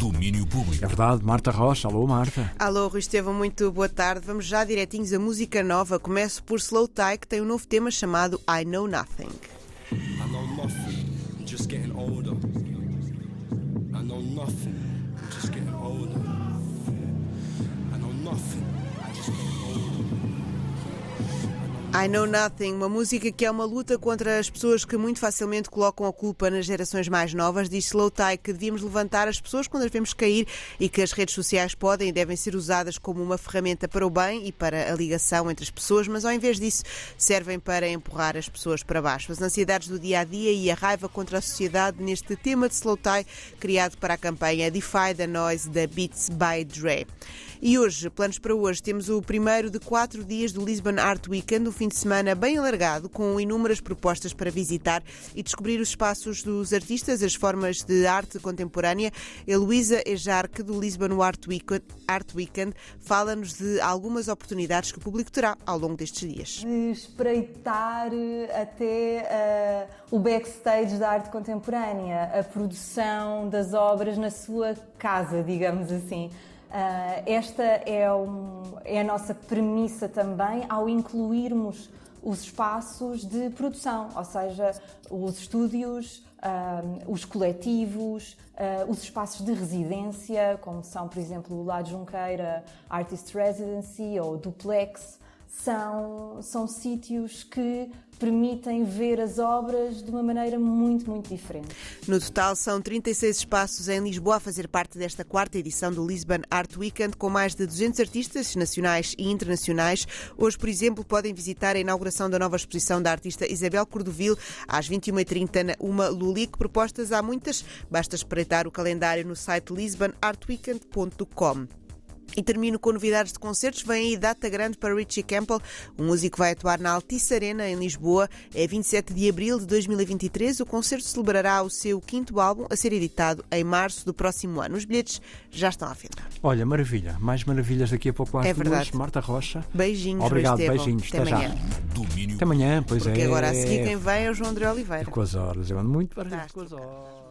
Domínio público. É verdade, Marta Rocha. Alô, Marta. Alô, Rui Estevão, muito boa tarde. Vamos já direitinhos a música nova. Começo por Slow Tie, que tem um novo tema chamado I Know Nothing. I know nothing, I'm just getting older. I know nothing, I'm just getting older. I Know Nothing, uma música que é uma luta contra as pessoas que muito facilmente colocam a culpa nas gerações mais novas. Diz Slow Tie que devíamos levantar as pessoas quando as vemos cair e que as redes sociais podem e devem ser usadas como uma ferramenta para o bem e para a ligação entre as pessoas, mas ao invés disso servem para empurrar as pessoas para baixo. As ansiedades do dia a dia e a raiva contra a sociedade neste tema de Slow Tie criado para a campanha Defy the Noise da Beats by Dre. E hoje, planos para hoje, temos o primeiro de quatro dias do Lisbon Art Weekend, fim de semana bem alargado, com inúmeras propostas para visitar e descobrir os espaços dos artistas, as formas de arte contemporânea. Heloísa Ejarque, do Lisbon Art Weekend, Weekend fala-nos de algumas oportunidades que o público terá ao longo destes dias. de espreitar eh, até eh, o backstage da arte contemporânea, a produção das obras na sua casa, digamos assim. Ah, esta é, um- é a nossa premissa também ao incluirmos os espaços de produção, ou seja, os estúdios, ah, os coletivos, ah, os espaços de residência, como são, por exemplo, o La Junqueira Artist Residency ou Duplex, são, são sítios que permitem ver as obras de uma maneira muito, muito diferente. No total, são 36 espaços em Lisboa a fazer parte desta quarta edição do Lisbon Art Weekend, com mais de 200 artistas nacionais e internacionais. Hoje, por exemplo, podem visitar a inauguração da nova exposição da artista Isabel Cordovil, às 21h30, na Uma Lulic. Propostas há muitas, basta espreitar o calendário no site lisbonartweekend.com. E termino com novidades de concertos. Vem aí data grande para Richie Campbell. O músico vai atuar na Altice Arena, em Lisboa. É 27 de abril de 2023. O concerto celebrará o seu quinto álbum, a ser editado em março do próximo ano. Os bilhetes já estão à venda. Olha, maravilha. Mais maravilhas daqui a pouco às É duas. verdade. Marta Rocha. Beijinhos, Obrigado, beijinhos. Até Até já. amanhã. Domínio Até amanhã, pois Porque é. agora a seguir quem vem é o João André Oliveira. Com as horas. Eu ando muito para Fantástico. com as horas.